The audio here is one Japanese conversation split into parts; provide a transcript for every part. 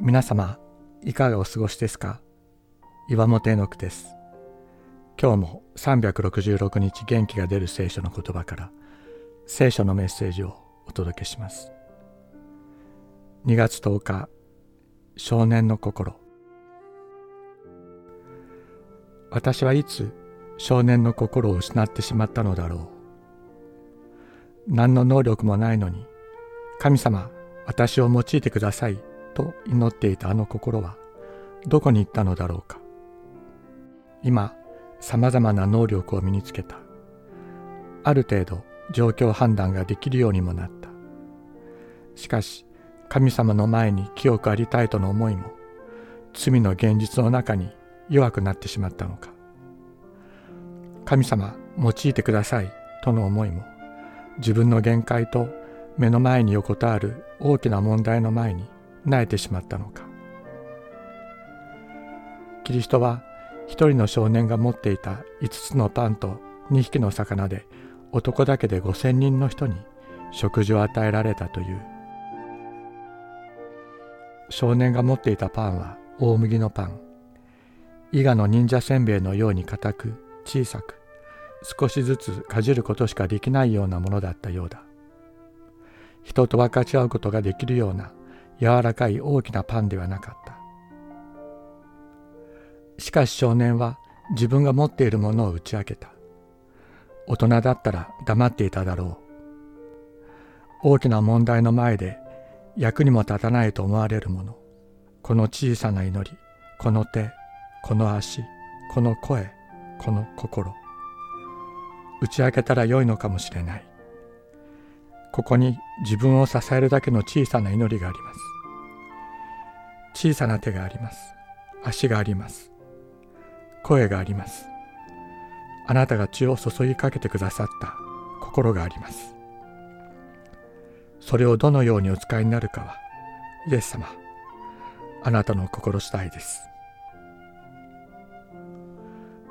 皆様いかがお過ごしですか？岩本絵の句です。今日も366日元気が出る聖書の言葉から聖書のメッセージをお届けします。2月10日少年の心。私はいつ少年の心を失ってしまったのだろう。何の能力もないのに神様私を用いてください。と祈っていたあの心はどこに行ったのだろうか。今さまざまな能力を身につけた。ある程度状況判断ができるようにもなった。しかし神様の前に清くありたいとの思いも罪の現実の中に弱くなってしまったのか。神様用いてくださいとの思いも自分の限界と目の前に横たわる大きな問題の前に萎えてしまったのか。キリストは一人の少年が持っていた5つのパンと2匹の魚で男だけで5,000人の人に食事を与えられたという。少年が持っていたパンは大麦のパン。伊賀の忍者せんべいのように硬く小さく少しずつかじることしかできないようなものだったようだ。人と分かち合うことができるような柔らかい大きなパンではなかった。しかし少年は自分が持っているものを打ち明けた。大人だったら黙っていただろう。大きな問題の前で役にも立たないと思われるもの。この小さな祈りこの手この足この声この心。打ち明けたらよいのかもしれない。ここに自分を支えるだけの小さな祈りがあります。小さな手があります。足があります。声があります。あなたが血を注ぎかけてくださった心があります。それをどのようにお使いになるかはイエス様あなたの心次第です。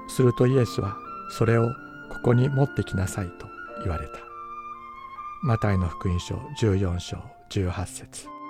するとイエスはそれをここに持ってきなさいと言われた。マタイの福音書14章18節。